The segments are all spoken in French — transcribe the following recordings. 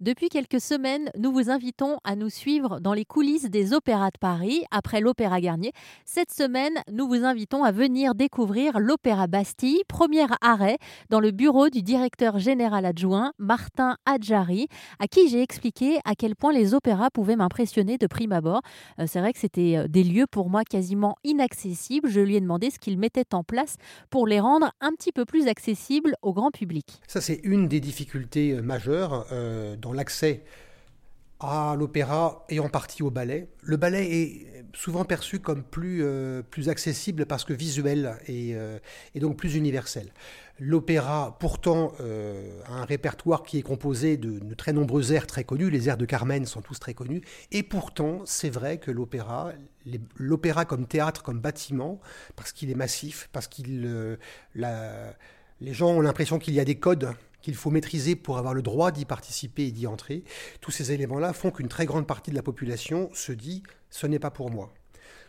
Depuis quelques semaines, nous vous invitons à nous suivre dans les coulisses des opéras de Paris après l'Opéra Garnier. Cette semaine, nous vous invitons à venir découvrir l'Opéra Bastille, premier arrêt dans le bureau du directeur général adjoint Martin Adjari, à qui j'ai expliqué à quel point les opéras pouvaient m'impressionner de prime abord. Euh, c'est vrai que c'était euh, des lieux pour moi quasiment inaccessibles. Je lui ai demandé ce qu'il mettait en place pour les rendre un petit peu plus accessibles au grand public. Ça, c'est une des difficultés euh, majeures l'accès à l'opéra et en partie au ballet. Le ballet est souvent perçu comme plus, euh, accessible parce que visuel et, euh, et donc plus universel. L'opéra, pourtant, euh, a un répertoire qui est composé de, très nombreux airs très connus. Les airs de Carmen sont tous très connus. Et pourtant, c'est vrai que l'opéra, l'opéra comme théâtre, comme bâtiment, parce qu'il est massif, parce qu'il... Les gens ont l'impression qu'il y a des codes qu'il faut maîtriser pour avoir le droit d'y participer et d'y entrer. Tous ces éléments-là font qu'une très grande partie de la population se dit ce n'est pas pour moi.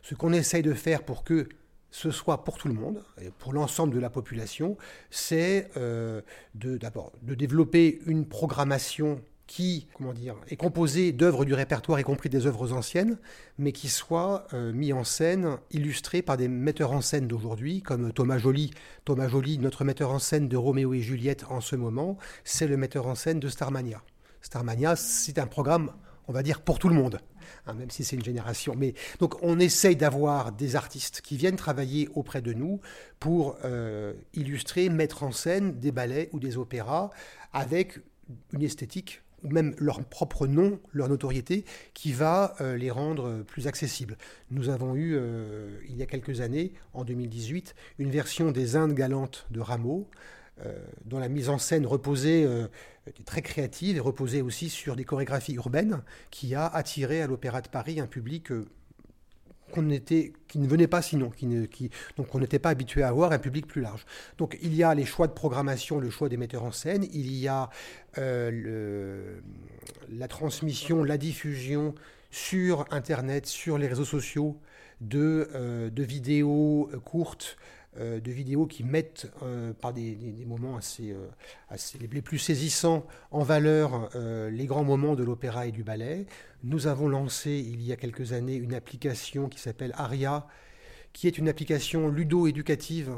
Ce qu'on essaye de faire pour que ce soit pour tout le monde, et pour l'ensemble de la population, c'est euh, d'abord de développer une programmation qui, comment dire, est composé d'œuvres du répertoire, y compris des œuvres anciennes, mais qui soit euh, mis en scène, illustré par des metteurs en scène d'aujourd'hui, comme Thomas Joly. Thomas Joly, notre metteur en scène de Roméo et Juliette en ce moment, c'est le metteur en scène de Starmania. Starmania, c'est un programme, on va dire, pour tout le monde. Hein, même si c'est une génération. Mais donc on essaye d'avoir des artistes qui viennent travailler auprès de nous pour euh, illustrer, mettre en scène des ballets ou des opéras avec une esthétique ou même leur propre nom, leur notoriété, qui va euh, les rendre plus accessibles. Nous avons eu, euh, il y a quelques années, en 2018, une version des Indes galantes de Rameau, euh, dont la mise en scène reposait, très créative et reposait aussi sur des chorégraphies urbaines, qui a attiré à l'Opéra de Paris un public qu'on était, qui ne venait pas sinon, qui donc on n'était pas habitué à avoir un public plus large. Donc il y a les choix de programmation, le choix des metteurs en scène, il y a euh, la transmission, la diffusion sur Internet, sur les réseaux sociaux de, euh, de vidéos courtes euh, de vidéos qui mettent euh, par des, moments assez, euh, assez, les plus saisissants en valeur les grands moments de l'opéra et du ballet. Nous avons lancé il y a quelques années une application qui s'appelle Aria, qui est une application ludo-éducative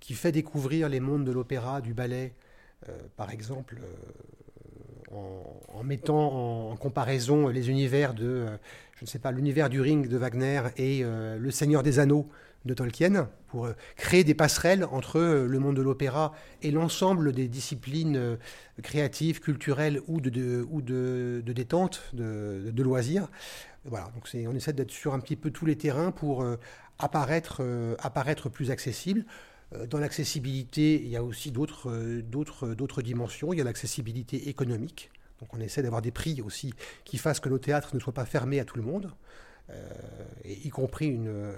qui fait découvrir les mondes de l'opéra, du ballet, par exemple. En, mettant en comparaison les univers de, je ne sais pas, l'univers du ring de Wagner et le Seigneur des Anneaux de Tolkien pour euh, créer des passerelles entre euh, le monde de l'opéra et l'ensemble des disciplines euh, créatives, culturelles ou de, détente, de, loisirs. Voilà, donc on essaie d'être sur un petit peu tous les terrains pour apparaître, plus accessible. Dans l'accessibilité, il y a aussi d'autres, dimensions. Il y a l'accessibilité économique. Donc on essaie d'avoir des prix aussi qui fassent que nos théâtres ne soient pas fermés à tout le monde, y compris une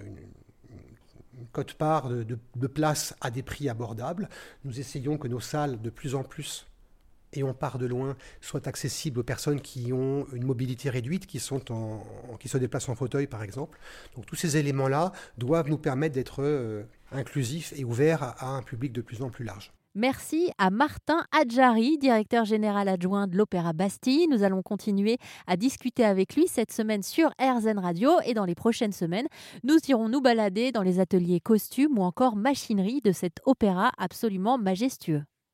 cote-part de, de, place à des prix abordables. Nous essayons que nos salles, de plus en plus, et on part de loin, soient accessibles aux personnes qui ont une mobilité réduite, qui, sont en, qui se déplacent en fauteuil, par exemple. Donc tous ces éléments-là doivent nous permettre d'être euh, inclusifs et ouverts à un public de plus en plus large. Merci à Martin Adjari, directeur général adjoint de l'Opéra Bastille. Nous allons continuer à discuter avec lui cette semaine sur RZN Radio et dans les prochaines semaines, nous irons nous balader dans les ateliers costumes ou encore machinerie de cet opéra absolument majestueux.